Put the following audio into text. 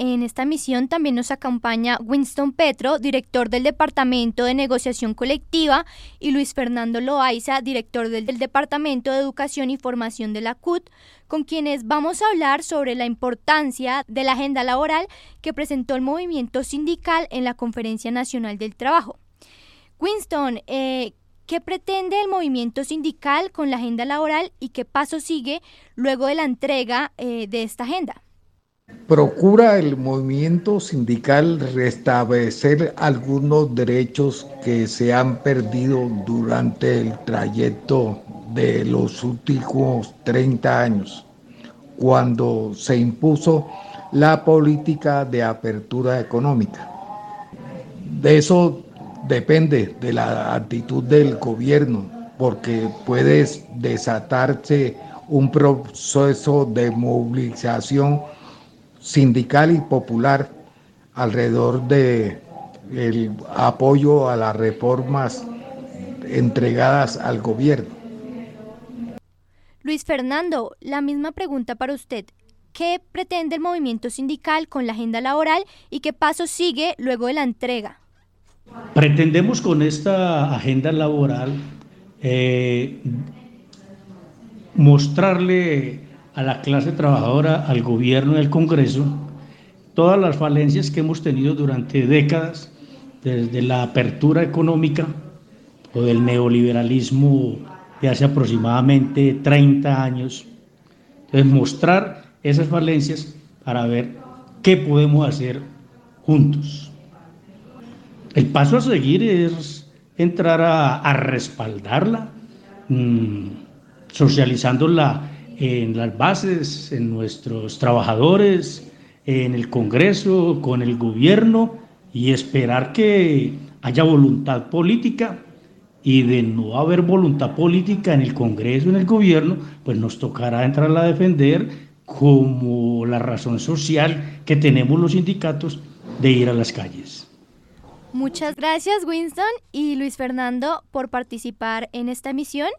en esta misión también nos acompaña Winston Petro, director del Departamento de Negociación Colectiva, y Luis Fernando Loaiza, director del, Departamento de Educación y Formación de la CUT, con quienes vamos a hablar sobre la importancia de la agenda laboral que presentó el movimiento sindical en la Conferencia Nacional del Trabajo. Winston, eh, ¿Qué pretende el movimiento sindical con la agenda laboral y qué paso sigue luego de la entrega eh, de esta agenda? Procura el movimiento sindical restablecer algunos derechos que se han perdido durante el trayecto de los últimos 30 años, cuando se impuso la política de apertura económica. De eso depende de la actitud del gobierno, porque puede desatarse un proceso de movilización sindical y popular alrededor de el apoyo a las reformas entregadas al gobierno. Luis Fernando, la misma pregunta para usted. ¿Qué pretende el movimiento sindical con la agenda laboral y qué paso sigue luego de la entrega? Pretendemos con esta agenda laboral eh, mostrarle a la clase trabajadora, al gobierno y al Congreso todas las falencias que hemos tenido durante décadas, desde la apertura económica o del neoliberalismo de hace aproximadamente 30 años. Entonces, mostrar esas falencias para ver qué podemos hacer juntos. El paso a seguir es entrar a, respaldarla, mm, socializándola en las bases, en nuestros trabajadores, en el Congreso, con el gobierno y esperar que haya voluntad política y de no haber voluntad política en el Congreso, en el gobierno, pues nos tocará entrar a defender como la razón social que tenemos los sindicatos de ir a las calles. Muchas gracias Winston y Luis Fernando por participar en esta emisión.